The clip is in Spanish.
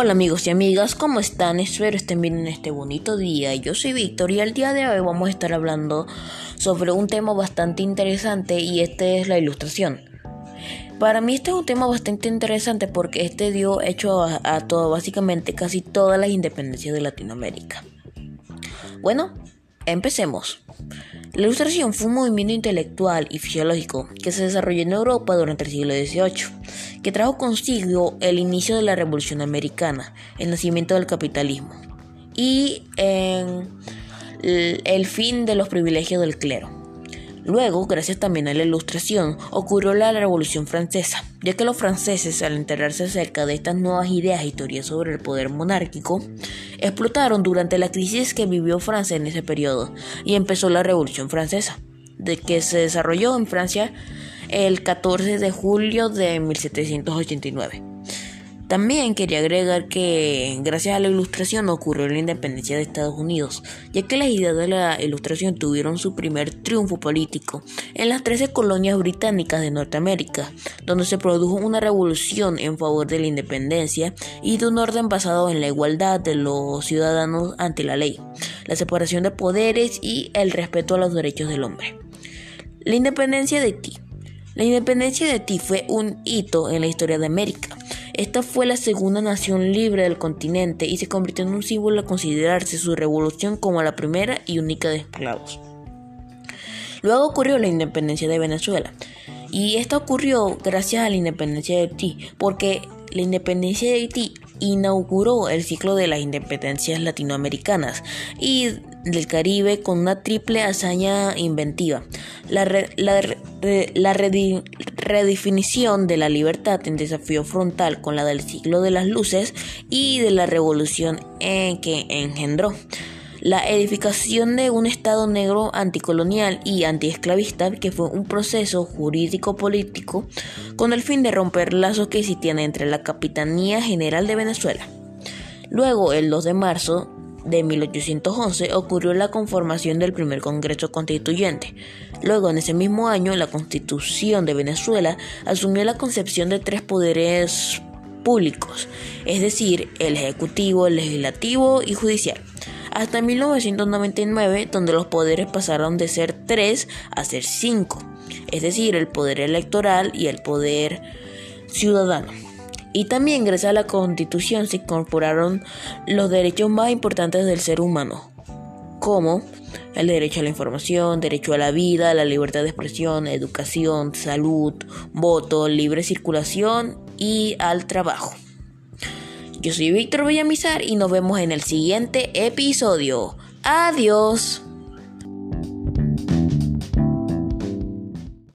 Hola amigos y amigas, ¿cómo están? Espero estén bien en este bonito día. Yo soy Víctor y el día de hoy vamos a estar hablando sobre un tema bastante interesante y este es la ilustración. Para mí este es un tema bastante interesante porque este dio hecho a, a todo, básicamente casi todas las independencias de Latinoamérica. Bueno, empecemos. La ilustración fue un movimiento intelectual y fisiológico que se desarrolló en Europa durante el siglo XVIII, que trajo consigo el inicio de la Revolución Americana, el nacimiento del capitalismo y el fin de los privilegios del clero. Luego, gracias también a la Ilustración, ocurrió la Revolución Francesa, ya que los franceses, al enterarse acerca de estas nuevas ideas y teorías sobre el poder monárquico, explotaron durante la crisis que vivió Francia en ese periodo y empezó la Revolución Francesa, de que se desarrolló en Francia el 14 de julio de 1789. También quería agregar que gracias a la ilustración ocurrió la independencia de Estados Unidos, ya que las ideas de la ilustración tuvieron su primer triunfo político en las 13 colonias británicas de Norteamérica, donde se produjo una revolución en favor de la independencia y de un orden basado en la igualdad de los ciudadanos ante la ley, la separación de poderes y el respeto a los derechos del hombre. La independencia de Haití. La independencia de Haití fue un hito en la historia de América esta fue la segunda nación libre del continente y se convirtió en un símbolo a considerarse su revolución como la primera y única de esclavos. Luego ocurrió la independencia de Venezuela. Y esta ocurrió gracias a la independencia de Haití, porque la independencia de Haití inauguró el ciclo de las independencias latinoamericanas y del Caribe con una triple hazaña inventiva. La, redefinición de la libertad en desafío frontal con la del siglo de las luces y de la revolución en que engendró la edificación de un Estado negro anticolonial y antiesclavista que fue un proceso jurídico-político con el fin de romper lazos que existían entre la Capitanía General de Venezuela. Luego, el 2 de marzo de 1811 ocurrió la conformación del primer Congreso Constituyente. Luego, en ese mismo año, la Constitución de Venezuela asumió la concepción de tres poderes públicos, es decir, el Ejecutivo, el Legislativo y Judicial hasta 1999, donde los poderes pasaron de ser tres a ser cinco, es decir, el poder electoral y el poder ciudadano. Y también gracias a la constitución se incorporaron los derechos más importantes del ser humano, como el derecho a la información, derecho a la vida, la libertad de expresión, educación, salud, voto, libre circulación y al trabajo. Yo soy Víctor Villamizar y nos vemos en el siguiente episodio. Adiós.